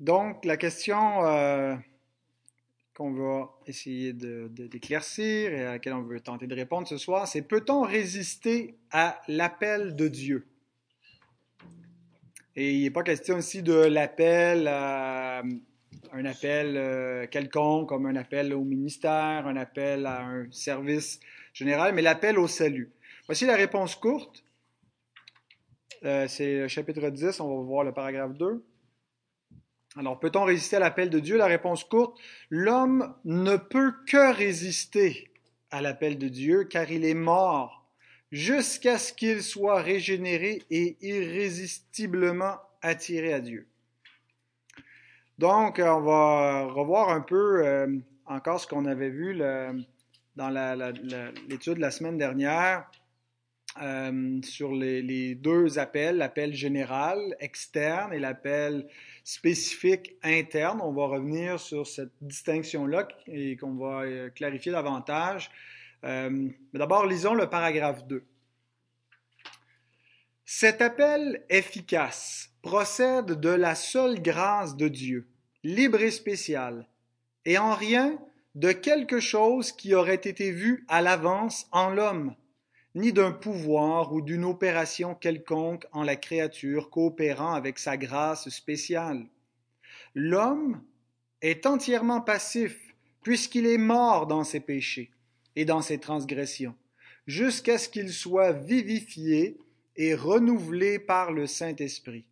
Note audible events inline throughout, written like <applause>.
Donc, la question euh, qu'on va essayer d'éclaircir et à laquelle on veut tenter de répondre ce soir, c'est peut-on résister à l'appel de Dieu? Et il n'est pas question ici de l'appel à un appel euh, quelconque, comme un appel au ministère, un appel à un service général, mais l'appel au salut. Voici la réponse courte. Euh, c'est le chapitre 10, on va voir le paragraphe 2. Alors, peut-on résister à l'appel de Dieu? La réponse courte, l'homme ne peut que résister à l'appel de Dieu car il est mort jusqu'à ce qu'il soit régénéré et irrésistiblement attiré à Dieu. Donc, on va revoir un peu euh, encore ce qu'on avait vu dans l'étude de la semaine dernière euh, sur les, deux appels, l'appel général externe et l'appel spécifique interne. On va revenir sur cette distinction-là et qu'on va euh, clarifier davantage. Euh, mais d'abord, lisons le paragraphe 2. Cet appel efficace procède de la seule grâce de Dieu, libre et spéciale, et en rien de quelque chose qui aurait été vu à l'avance en l'homme ni d'un pouvoir ou d'une opération quelconque en la créature coopérant avec sa grâce spéciale. L'homme est entièrement passif puisqu'il est mort dans ses péchés et dans ses transgressions, jusqu'à ce qu'il soit vivifié et renouvelé par le Saint-Esprit.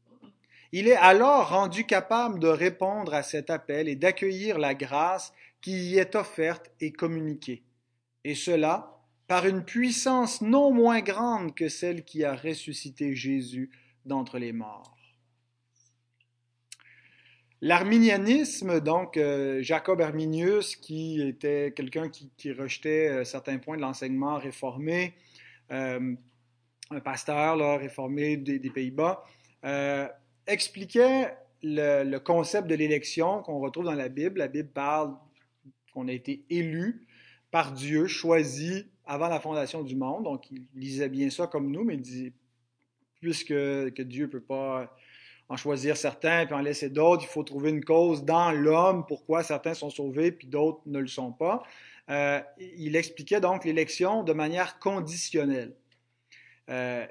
Il est alors rendu capable de répondre à cet appel et d'accueillir la grâce qui y est offerte et communiquée. Et cela par une puissance non moins grande que celle qui a ressuscité Jésus d'entre les morts. L'arminianisme, donc euh, Jacob Arminius, qui était quelqu'un qui, rejetait euh, certains points de l'enseignement réformé, euh, un pasteur réformé des, Pays-Bas, expliquait le, le, concept de l'élection qu'on retrouve dans la Bible. La Bible parle qu'on a été élu par Dieu, choisi avant la fondation du monde. Donc, il lisait bien ça comme nous, mais il dit, puisque que Dieu ne peut pas en choisir certains puis en laisser d'autres, il faut trouver une cause dans l'homme, pourquoi certains sont sauvés puis d'autres ne le sont pas. Euh, il expliquait donc l'élection de manière conditionnelle. Euh,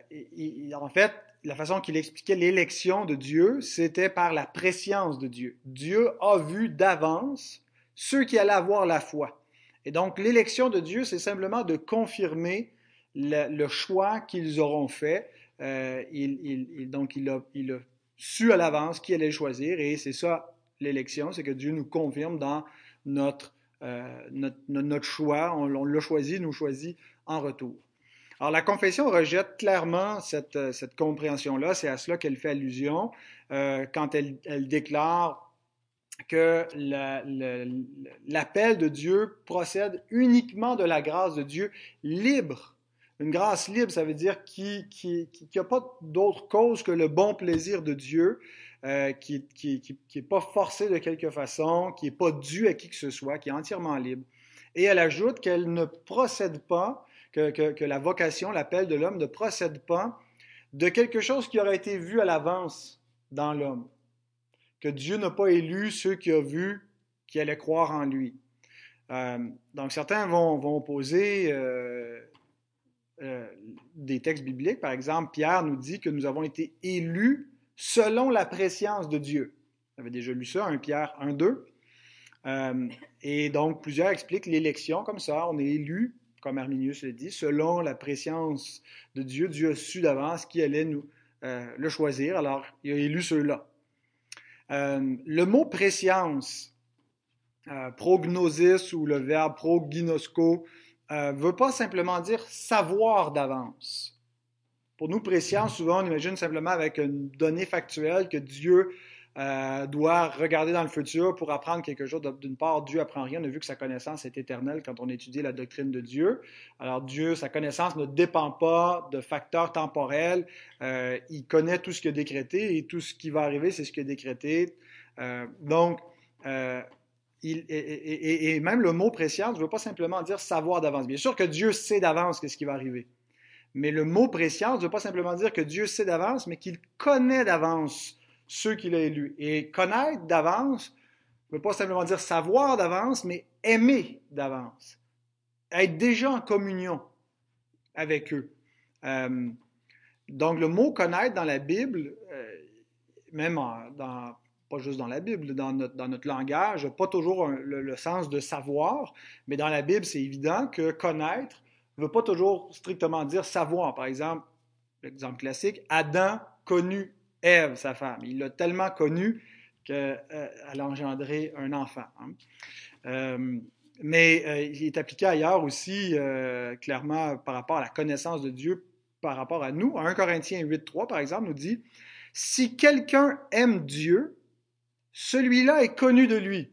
en fait, la façon qu'il expliquait l'élection de Dieu, c'était par la préscience de Dieu. Dieu a vu d'avance ceux qui allaient avoir la foi. Et donc, l'élection de Dieu, c'est simplement de confirmer le, choix qu'ils auront fait. Euh, donc, il a, su à l'avance qui allait choisir, et c'est ça l'élection, c'est que Dieu nous confirme dans notre, euh, choix. On, l'a choisi, nous choisit en retour. Alors, la confession rejette clairement cette, compréhension-là. C'est à cela qu'elle fait allusion euh, quand elle, elle déclare que l'appel de Dieu procède uniquement de la grâce de Dieu libre. Une grâce libre, ça veut dire qui n'a pas d'autre cause que le bon plaisir de Dieu, euh, qui n'est pas forcé de quelque façon, qui n'est pas dû à qui que ce soit, qui est entièrement libre. Et elle ajoute qu'elle ne procède pas, que la vocation, l'appel de l'homme ne procède pas de quelque chose qui aurait été vu à l'avance dans l'homme que Dieu n'a pas élu ceux qui ont vu qui allaient croire en lui. Euh, donc certains vont, vont euh, euh, des textes bibliques. Par exemple, Pierre nous dit que nous avons été élus selon la préscience de Dieu. Vous avez déjà lu ça, 1 Pierre 1, 2. et donc plusieurs expliquent l'élection comme ça. On est élu, comme Arminius le dit, selon la préscience de Dieu. Dieu a su d'avance qui allait nous le choisir. Alors, il a élu ceux-là. Euh, le mot préscience, euh, prognosis ou le verbe prognosco, ne euh, veut pas simplement dire savoir d'avance. Pour nous, préscience, souvent, on imagine simplement avec une donnée factuelle que Dieu euh, doit regarder dans le futur pour apprendre quelque chose. D'une part, Dieu apprend rien. On a vu que sa connaissance est éternelle quand on étudie la doctrine de Dieu. Alors Dieu, sa connaissance ne dépend pas de facteurs temporels. Euh, il connaît tout ce qu'il a décrété et tout ce qui va arriver, c'est ce qu'il a décrété. Euh, donc, et, même le mot préscience ne veut pas simplement dire savoir d'avance. Bien sûr que Dieu sait d'avance ce qui va arriver. Mais le mot préscience ne veut pas simplement dire que Dieu sait d'avance, mais qu'il connaît d'avance ceux qu'il a élus. Et connaître d'avance ne veut pas simplement dire savoir d'avance, mais aimer d'avance. Être déjà en communion avec eux. Euh, donc, le mot connaître dans la Bible, euh, même dans, pas juste dans la Bible, dans notre, dans notre pas toujours le, sens de savoir, mais dans la Bible, c'est évident que connaître ne veut pas toujours strictement dire savoir. Par exemple, l'exemple classique, Adam connut Ève, sa femme. Il l'a tellement connue qu'elle euh, a engendré un enfant. Hein. Euh, mais euh, il est appliqué ailleurs aussi, clairement, par rapport à la connaissance de Dieu, par rapport à nous. 1 Corinthiens 8.3, par exemple, nous dit, Si quelqu'un aime Dieu, celui-là est connu de lui.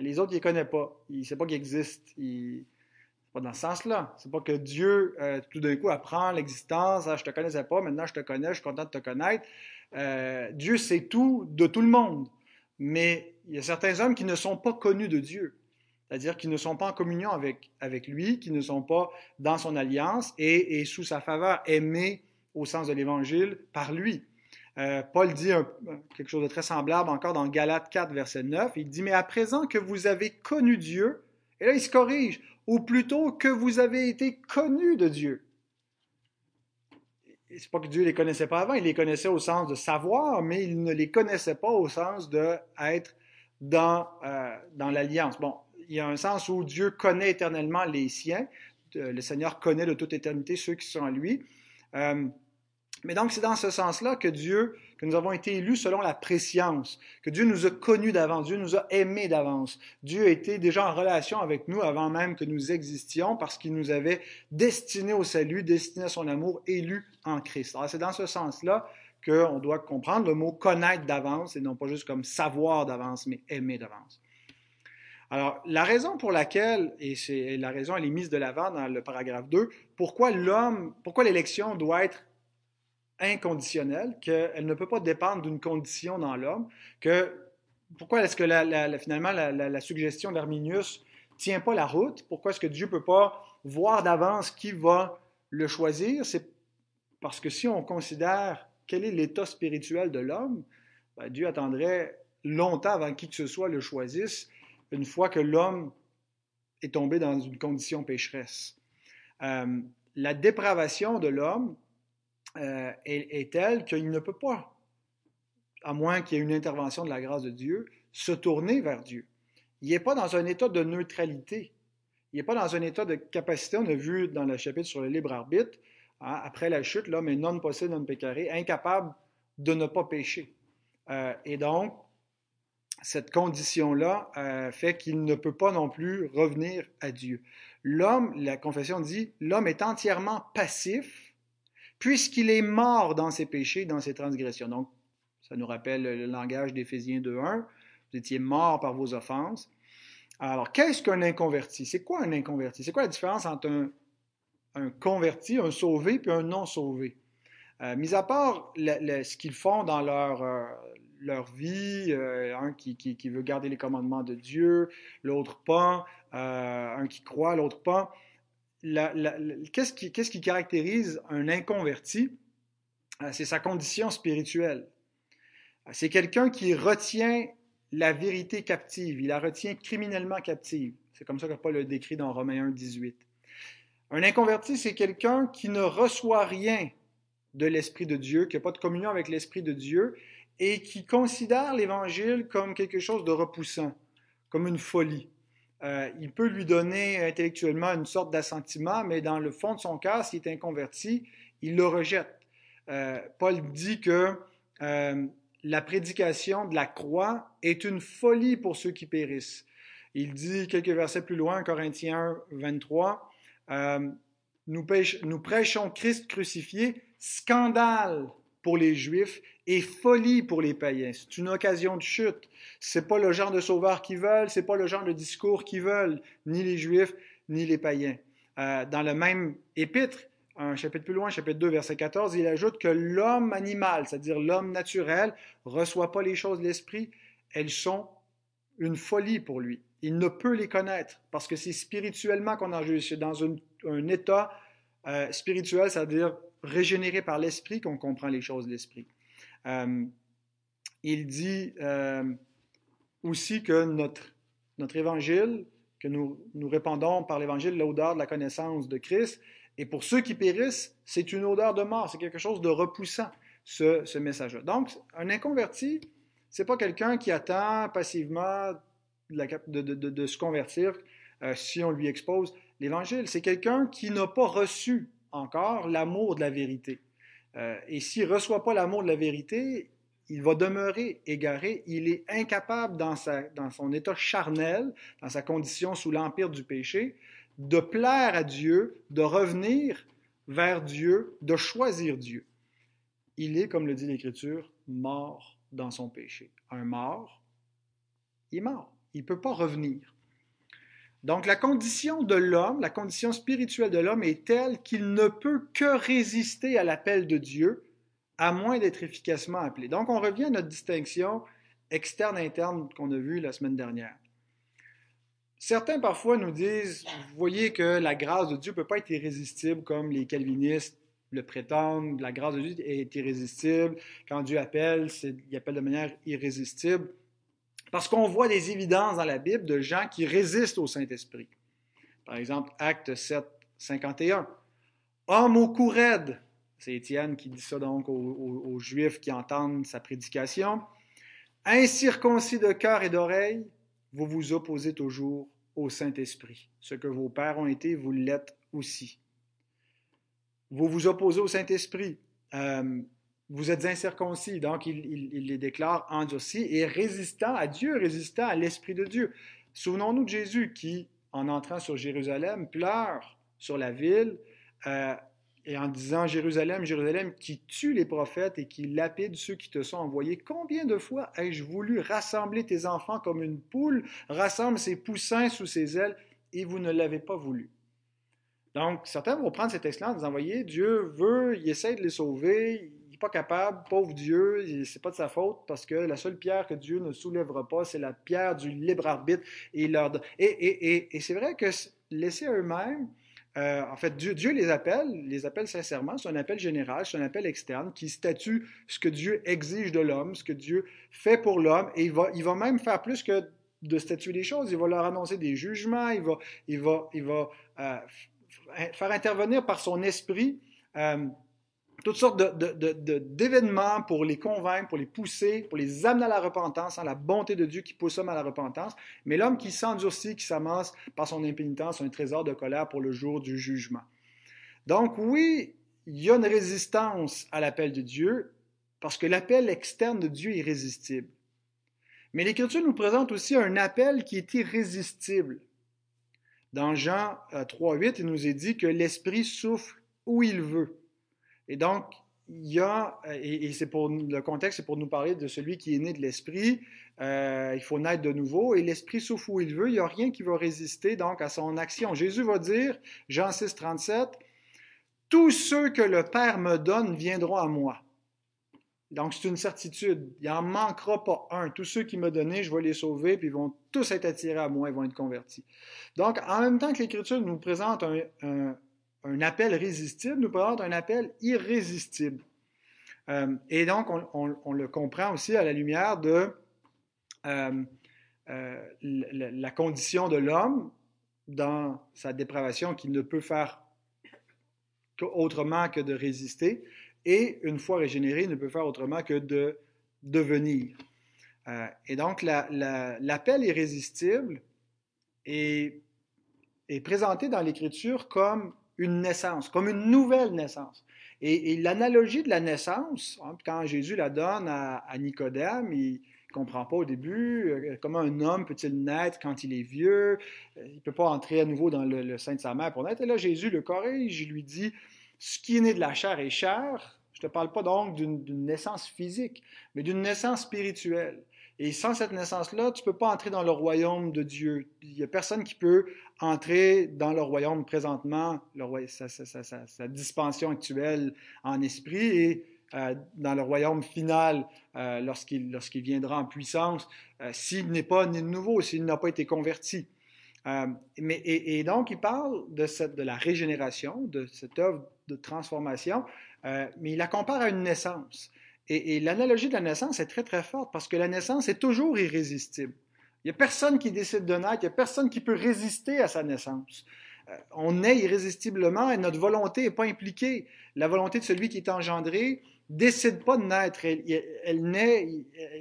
Les autres, il ne connaît pas. Il ne sait pas qu'il existe. Il... Pas dans ce sens-là. C'est pas que Dieu, tout d'un coup, apprend l'existence. Ah, je te connaissais pas, maintenant je te connais, je suis content de te connaître. Euh, Dieu sait tout de tout le monde. Mais il y a certains hommes qui ne sont pas connus de Dieu. C'est-à-dire qui ne sont pas en communion avec, avec lui, qui ne sont pas dans son alliance et, sous sa faveur aimés au sens de l'Évangile par lui. Euh, Paul dit quelque chose de très semblable encore dans Galates 4, verset 9. Il dit, mais à présent que vous avez connu Dieu, et là il se corrige, ou plutôt que vous avez été connus de Dieu. C'est pas que Dieu les connaissait pas avant, il les connaissait au sens de savoir, mais il ne les connaissait pas au sens d'être dans, euh, dans l'alliance. Bon, il y a un sens où Dieu connaît éternellement les siens, le Seigneur connaît de toute éternité ceux qui sont en lui. Euh, mais donc, c'est dans ce sens-là que Dieu, que nous avons été élus selon la préscience, que Dieu nous a connus d'avance, Dieu nous a aimés d'avance. Dieu était déjà en relation avec nous avant même que nous existions parce qu'il nous avait destinés au salut, destinés à son amour, élus en Christ. Alors, c'est dans ce sens-là qu'on doit comprendre le mot connaître d'avance et non pas juste comme savoir d'avance, mais aimer d'avance. Alors, la raison pour laquelle, et c'est la raison, elle est mise de l'avant dans le paragraphe 2, pourquoi l'homme, pourquoi l'élection doit être inconditionnelle, qu'elle ne peut pas dépendre d'une condition dans l'homme, que pourquoi est-ce que finalement la, suggestion d'Arminius tient pas la route? Pourquoi est-ce que Dieu peut pas voir d'avance qui va le choisir? C'est parce que si on considère quel est l'état spirituel de l'homme, ben, Dieu attendrait longtemps avant qui que ce soit le choisisse, une fois que l'homme est tombé dans une condition pécheresse. Euh, la dépravation de l'homme euh, est, telle qu'il ne peut pas, à moins qu'il y ait une intervention de la grâce de Dieu, se tourner vers Dieu. Il n'est pas dans un état de neutralité. Il n'est pas dans un état de capacité. On a vu dans le chapitre sur le libre arbitre, hein, après la chute, l'homme est non possible, non pécaré, incapable de ne pas pécher. Euh, et donc, cette condition-là euh, fait qu'il ne peut pas non plus revenir à Dieu. L'homme, la confession dit, l'homme est entièrement passif puisqu'il est mort dans ses péchés, dans ses transgressions. Donc, ça nous rappelle le langage d'Éphésiens 2.1. Vous étiez mort par vos offenses. Alors, qu'est-ce qu'un inconverti? C'est quoi un inconverti? C'est quoi la différence entre un, converti, un sauvé, puis un non sauvé? Euh, mis à part ce qu'ils font dans leur, euh, vie, euh, un qui, veut garder les commandements de Dieu, l'autre pas, un qui croit, l'autre pas, qu'est-ce qui, caractérise un inconverti? Euh, c'est sa condition spirituelle. Euh, c'est quelqu'un qui retient la vérité captive, il la retient criminellement captive. C'est comme ça que Paul le décrit dans Romains 1, 18. Un inconverti, c'est quelqu'un qui ne reçoit rien de l'Esprit de Dieu, qui n'a pas de communion avec l'Esprit de Dieu et qui considère l'Évangile comme quelque chose de repoussant, comme une folie. Euh, il peut lui donner intellectuellement une sorte d'assentiment, mais dans le fond de son cœur, s'il est inconverti, il le rejette. Euh, Paul dit que euh, la prédication de la croix est une folie pour ceux qui périssent. Il dit quelques versets plus loin, Corinthiens 23, nous, nous prêchons Christ crucifié, scandale pour les Juifs et folie pour les païens. C'est une occasion de chute. C'est pas le genre de sauveur qu'ils veulent, c'est pas le genre de discours qu'ils veulent, ni les Juifs, ni les païens. Euh, dans le même épître, un chapitre plus loin, chapitre 2, verset 14, il ajoute que l'homme animal, c'est-à-dire l'homme naturel, reçoit pas les choses de l'esprit, elles sont une folie pour lui. Il ne peut les connaître parce que c'est spirituellement qu'on en juge. C'est dans un, état euh, spirituel, c'est-à-dire régénéré par l'esprit qu'on comprend les choses de l'esprit. Euh, il dit euh, aussi que notre, notre évangile, que nous, nous répandons par l'évangile l'odeur de la connaissance de Christ, et pour ceux qui périssent, c'est une odeur de mort, c'est quelque chose de repoussant, ce, ce message-là. Donc, un inconverti, c'est pas quelqu'un qui attend passivement de, de, de, se convertir euh, si on lui expose l'Évangile. C'est quelqu'un qui n'a pas reçu encore l'amour de la vérité. Euh, et s'il ne reçoit pas l'amour de la vérité, il va demeurer égaré, il est incapable dans, sa, dans son état charnel, dans sa condition sous l'empire du péché, de plaire à Dieu, de revenir vers Dieu, de choisir Dieu. Il est, comme le dit l'Écriture, mort dans son péché. Un mort, il est mort. Il ne peut pas revenir. Donc la condition de l'homme, la condition spirituelle de l'homme est telle qu'il ne peut que résister à l'appel de Dieu, à moins d'être efficacement appelé. Donc on revient à notre distinction externe-interne qu'on a vue la semaine dernière. Certains parfois nous disent, vous voyez que la grâce de Dieu ne peut pas être irrésistible comme les calvinistes le prétendent, la grâce de Dieu est irrésistible. Quand Dieu appelle, il appelle de manière irrésistible. Parce qu'on voit des évidences dans la Bible de gens qui résistent au Saint-Esprit. Par exemple, Acte 7, 51. Homme au cou. C'est Étienne qui dit ça donc aux, Juifs qui entendent sa prédication. Incirconcis de cœur et d'oreille, vous vous opposez toujours au Saint-Esprit. Ce que vos pères ont été, vous l'êtes aussi. Vous vous opposez au Saint-Esprit. Euh, vous êtes incirconcis. Donc, il, les déclare endurcis et résistant à Dieu, résistant à l'Esprit de Dieu. Souvenons-nous de Jésus qui, en entrant sur Jérusalem, pleure sur la ville euh, et en disant Jérusalem, Jérusalem, qui tue les prophètes et qui lapide ceux qui te sont envoyés. Combien de fois ai-je voulu rassembler tes enfants comme une poule rassemble ses poussins sous ses ailes et vous ne l'avez pas voulu? Donc, certains vont prendre cet texte-là en disant, voyez, Dieu veut, il essaie de les sauver, pas capable, pauvre Dieu, c'est pas de sa faute parce que la seule pierre que Dieu ne soulèvera pas, c'est la pierre du libre arbitre et. Et, et, et, et c'est vrai que laisser eux-mêmes, euh, en fait, Dieu, Dieu, les appelle, les appelle sincèrement, c'est un appel général, c'est un appel externe qui statue ce que Dieu exige de l'homme, ce que Dieu fait pour l'homme, et il va, il va même faire plus que de statuer des choses, il va leur annoncer des jugements, il va, il va, il va euh, faire intervenir par son esprit euh, toutes sortes d'événements pour les convaincre, pour les pousser, pour les amener à la repentance, à la bonté de Dieu qui pousse l'homme à la repentance. Mais l'homme qui s'endurcit, qui s'amasse par son impénitence, un trésor de colère pour le jour du jugement. Donc oui, il y a une résistance à l'appel de Dieu, parce que l'appel externe de Dieu est irrésistible. Mais l'Écriture nous présente aussi un appel qui est irrésistible. Dans Jean 3.8, euh, il nous est dit que l'Esprit souffle où il veut. Et donc, il y a, et, c'est pour le contexte, c'est pour nous parler de celui qui est né de l'esprit. Euh, il faut naître de nouveau et l'esprit souffle où il veut. Il n'y a rien qui va résister donc à son action. Jésus va dire, Jean 6, 37, tous ceux que le Père me donne viendront à moi. Donc, c'est une certitude. Il n'en manquera pas un. Tous ceux qui me donné, je vais les sauver, puis ils vont tous être attirés à moi, ils vont être convertis. Donc, en même temps que l'Écriture nous présente un, un appel résistible nous présente un appel irrésistible. Euh, et donc, on, le comprend aussi à la lumière de euh, euh, la, condition de l'homme dans sa dépravation qu'il ne peut faire autrement que de résister, et une fois régénéré, il ne peut faire autrement que de devenir. et donc, l'appel irrésistible est présenté dans l'Écriture comme une naissance, comme une nouvelle naissance. Et, l'analogie de la naissance, hein, quand Jésus la donne à, Nicodème, il ne comprend pas au début euh, comment un homme peut-il naître quand il est vieux, euh, il ne peut pas entrer à nouveau dans le, sein de sa mère pour naître. Et là, Jésus le corrige, il lui dit, ce qui est né de la chair est chair. Je ne te parle pas donc d'une naissance physique, mais d'une naissance spirituelle. Et sans cette naissance-là, tu ne peux pas entrer dans le royaume de Dieu. Il n'y a personne qui peut entrer dans le royaume présentement, le, sa, dispension actuelle en esprit, et euh, dans le royaume final euh, lorsqu'il viendra en puissance, euh, s'il n'est pas né de nouveau, s'il n'a pas été converti. mais, et, donc, il parle de la régénération, de cette œuvre de transformation, mais il la compare à une naissance. Et, l'analogie de la naissance est très très forte parce que la naissance est toujours irrésistible. Il n'y a personne qui décide de naître, il n'y a personne qui peut résister à sa naissance. Euh, on naît irrésistiblement et notre volonté n'est pas impliquée. La volonté de celui qui est engendré décide pas de naître, elle, naît,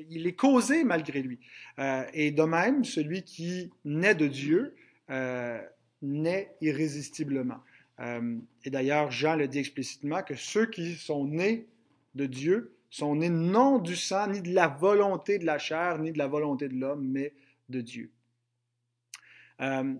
il est causé malgré lui. Euh, et de même, celui qui naît de Dieu euh, naît irrésistiblement. et d'ailleurs, Jean le dit explicitement que ceux qui sont nés de Dieu sont nés non du sang, ni de la volonté de la chair, ni de la volonté de l'homme, mais de Dieu. Euh,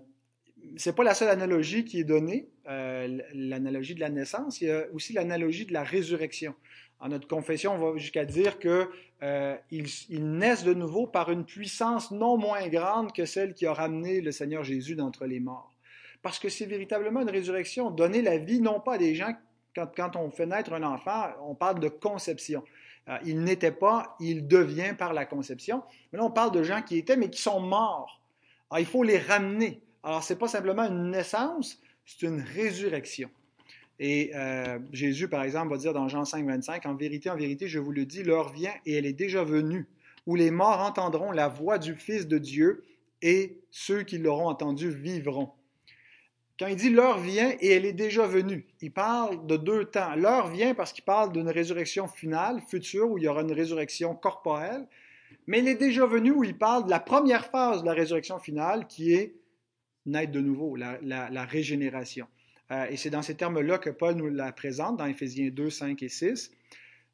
Ce n'est pas la seule analogie qui est donnée, euh, l'analogie de la naissance, il y a aussi l'analogie de la résurrection. En notre confession, on va jusqu'à dire qu'ils euh, ils naissent de nouveau par une puissance non moins grande que celle qui a ramené le Seigneur Jésus d'entre les morts. Parce que c'est véritablement une résurrection, donner la vie non pas à des gens quand, on fait naître un enfant, on parle de conception. Euh, il n'était pas, il devient par la conception. Mais là, on parle de gens qui étaient, mais qui sont morts. Il faut les ramener. Alors, ce n'est pas simplement une naissance, c'est une résurrection. Et euh, Jésus, par exemple, va dire dans Jean 5, 25, En vérité, en vérité, je vous le dis, l'heure vient et elle est déjà venue, où les morts entendront la voix du Fils de Dieu, et ceux qui l'auront entendu vivront. Quand il dit l'heure vient et elle est déjà venue, il parle de deux temps. L'heure vient parce qu'il parle d'une résurrection finale, future, où il y aura une résurrection corporelle, mais elle est déjà venue où il parle de la première phase de la résurrection finale qui est naître de nouveau, la, régénération. Euh, et c'est dans ces termes-là que Paul nous la présente dans Éphésiens 2, 5 et 6.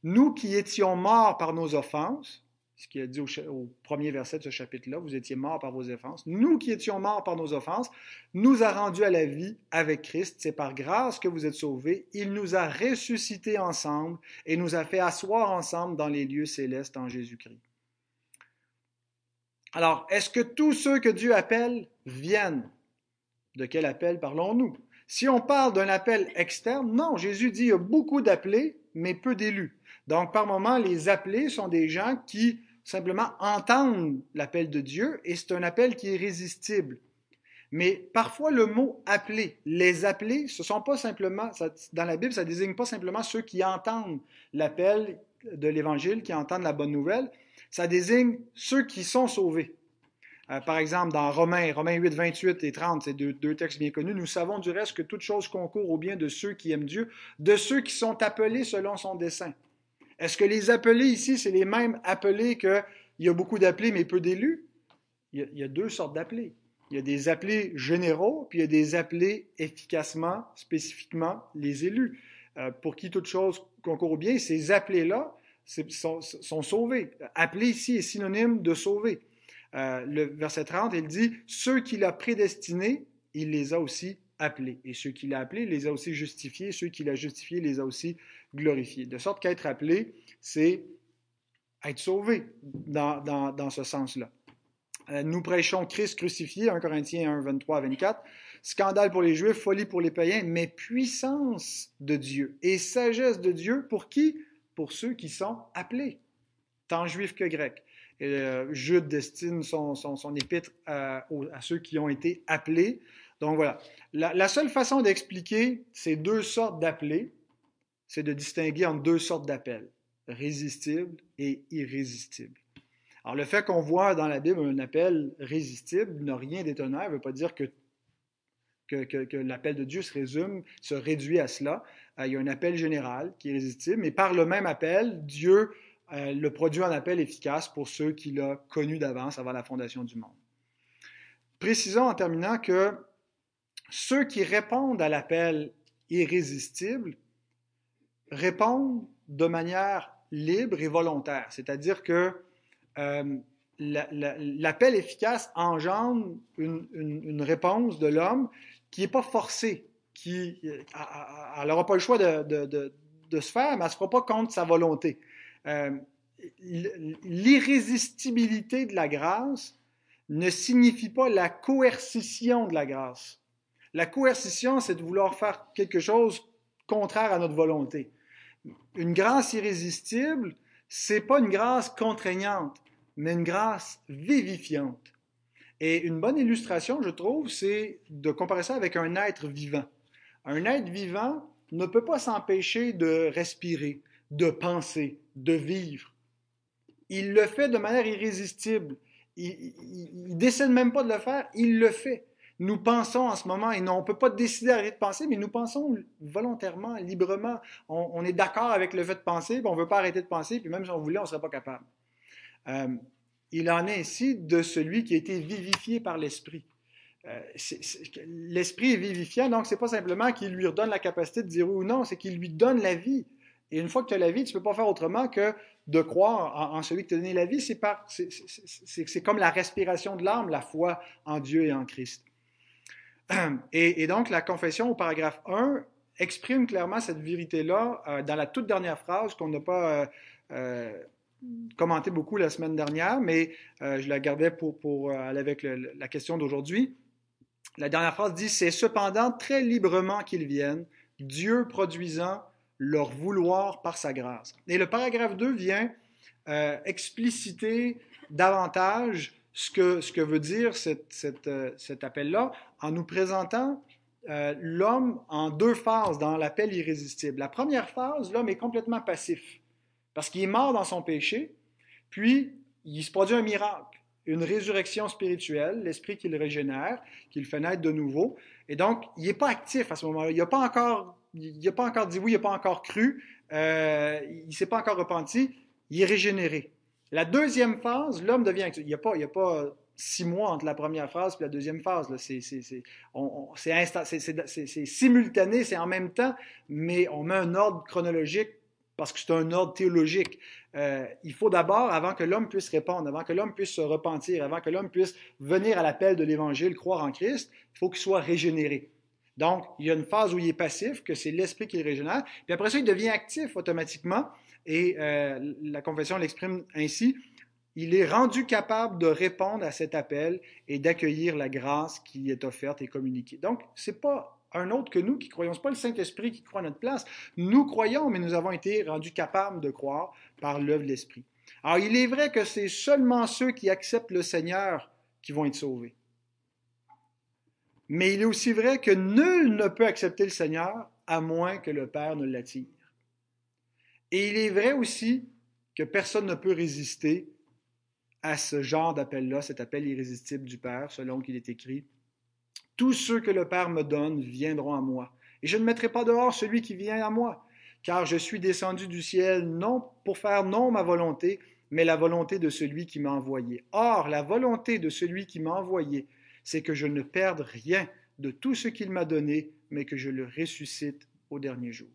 Nous qui étions morts par nos offenses, ce qu'il a dit au, premier verset de ce chapitre-là, vous étiez morts par vos offenses. Nous qui étions morts par nos offenses, nous a rendus à la vie avec Christ. C'est par grâce que vous êtes sauvés. Il nous a ressuscités ensemble et nous a fait asseoir ensemble dans les lieux célestes en Jésus-Christ. Alors, est-ce que tous ceux que Dieu appelle viennent? De quel appel parlons-nous? Si on parle d'un appel externe, non, Jésus dit il y a beaucoup d'appelés, mais peu d'élus. Donc, par moment, les appelés sont des gens qui simplement entendre l'appel de Dieu et c'est un appel qui est résistible. Mais parfois le mot appeler, les appeler, ce sont pas simplement, dans la Bible, ça désigne pas simplement ceux qui entendent l'appel de l'Évangile, qui entendent la bonne nouvelle, ça désigne ceux qui sont sauvés. Euh, par exemple, dans Romains, Romains 8, 28 et 30, c'est deux, deux, textes bien connus, nous savons du reste que toute chose concourt au bien de ceux qui aiment Dieu, de ceux qui sont appelés selon son dessein. Est-ce que les appelés ici, c'est les mêmes appelés qu'il y a beaucoup d'appelés mais peu d'élus? Il, y a deux sortes d'appelés. Il y a des appelés généraux, puis il y a des appelés efficacement, spécifiquement les élus, euh, pour qui toute chose concourt bien. Ces appelés-là sont, sauvés. Appelé ici est synonyme de sauver. Euh, le verset 30, il dit, ceux qu'il a prédestinés, il les a aussi appelés. Et ceux qu'il a appelés, les a aussi justifiés. Ceux qu'il a justifiés, les a aussi glorifié. De sorte qu'être appelé, c'est être sauvé dans, dans, ce sens-là. Euh, nous prêchons Christ crucifié, 1 Corinthiens 1, 23 24. Scandale pour les Juifs, folie pour les païens, mais puissance de Dieu et sagesse de Dieu pour qui? Pour ceux qui sont appelés, tant juifs que grecs. Euh, Jude destine son, son, épître à, à, ceux qui ont été appelés. Donc voilà. La, seule façon d'expliquer ces deux sortes d'appelés, c'est de distinguer entre deux sortes d'appels, résistibles et irrésistibles. Alors, le fait qu'on voit dans la Bible un appel résistible n'a rien d'étonnant. ne veut pas dire que, que, l'appel de Dieu se résume, se réduit à cela. Euh, il y a un appel général qui est résistible, mais par le même appel, Dieu euh, le produit en appel efficace pour ceux qu'il a connus d'avance avant la fondation du monde. Précisons en terminant que ceux qui répondent à l'appel irrésistible répondent de manière libre et volontaire. C'est-à-dire que euh, l'appel efficace engendre une, réponse de l'homme qui n'est pas forcée, qui n'aura pas le choix de, se faire, mais elle ne se fera pas contre sa volonté. Euh, l'irrésistibilité de la grâce ne signifie pas la coercition de la grâce. La coercition, c'est de vouloir faire quelque chose contraire à notre volonté une grâce irrésistible, c'est pas une grâce contraignante, mais une grâce vivifiante. Et une bonne illustration, je trouve, c'est de comparer ça avec un être vivant. Un être vivant ne peut pas s'empêcher de respirer, de penser, de vivre. Il le fait de manière irrésistible. Il ne décide même pas de le faire, il le fait. Nous pensons en ce moment, et non, on ne peut pas décider d'arrêter de penser, mais nous pensons volontairement, librement. On, est d'accord avec le fait de penser, on ne veut pas arrêter de penser, puis même si on voulait, on ne serait pas capable. Euh, il en est ainsi de celui qui a été vivifié par l'Esprit. Euh, l'Esprit est vivifiant, donc ce n'est pas simplement qu'il lui redonne la capacité de dire oui ou non, c'est qu'il lui donne la vie. Et une fois que tu as la vie, tu ne peux pas faire autrement que de croire en, celui qui t'a donné la vie. C'est comme la respiration de l'âme, la foi en Dieu et en Christ. <clears throat> Et, donc, la confession au paragraphe 1 exprime clairement cette vérité-là euh, dans la toute dernière phrase qu'on n'a pas euh, euh, commenté beaucoup la semaine dernière, mais je la gardais pour, pour aller avec la question d'aujourd'hui. La dernière phrase dit C'est cependant très librement qu'ils viennent, Dieu produisant leur vouloir par sa grâce. Et le paragraphe 2 vient expliciter davantage ce que, ce que veut dire euh, cet appel-là en nous présentant euh, l'homme en deux phases dans l'appel irrésistible. La première phase, l'homme est complètement passif parce qu'il est mort dans son péché, puis il se produit un miracle, une résurrection spirituelle, l'esprit qui le régénère, qui le fait naître de nouveau. Et donc, il n'est pas actif à ce moment-là. Il n'a pas encore, pas encore dit oui, il n'a pas encore cru, euh, il ne s'est pas encore repenti, il est régénéré. La deuxième phase, l'homme devient. Il n'y a, pas, il a pas six mois entre la première phase et la deuxième phase. C'est simultané, c'est en même temps, mais on met un ordre chronologique parce que c'est un ordre théologique. Euh, il faut d'abord, avant que l'homme puisse répondre, avant que l'homme puisse se repentir, avant que l'homme puisse venir à l'appel de l'Évangile, croire en Christ, il faut qu'il soit régénéré. Donc, il y a une phase où il est passif, que c'est l'esprit qui le régénère, puis après ça, il devient actif automatiquement, et euh, la confession l'exprime ainsi, il est rendu capable de répondre à cet appel et d'accueillir la grâce qui est offerte et communiquée. Donc, ce n'est pas un autre que nous qui croyons, ce n'est pas le Saint-Esprit qui croit à notre place. Nous croyons, mais nous avons été rendus capables de croire par l'œuvre de l'Esprit. Alors, il est vrai que c'est seulement ceux qui acceptent le Seigneur qui vont être sauvés. Mais il est aussi vrai que nul ne peut accepter le Seigneur à moins que le Père ne l'attire. Et il est vrai aussi que personne ne peut résister à ce genre d'appel-là, cet appel irrésistible du Père, selon qu'il est écrit. Tous ceux que le Père me donne viendront à moi, et je ne mettrai pas dehors celui qui vient à moi, car je suis descendu du ciel non pour faire non ma volonté, mais la volonté de celui qui m'a envoyé. Or, la volonté de celui qui m'a envoyé, c'est que je ne perde rien de tout ce qu'il m'a donné, mais que je le ressuscite au dernier jour.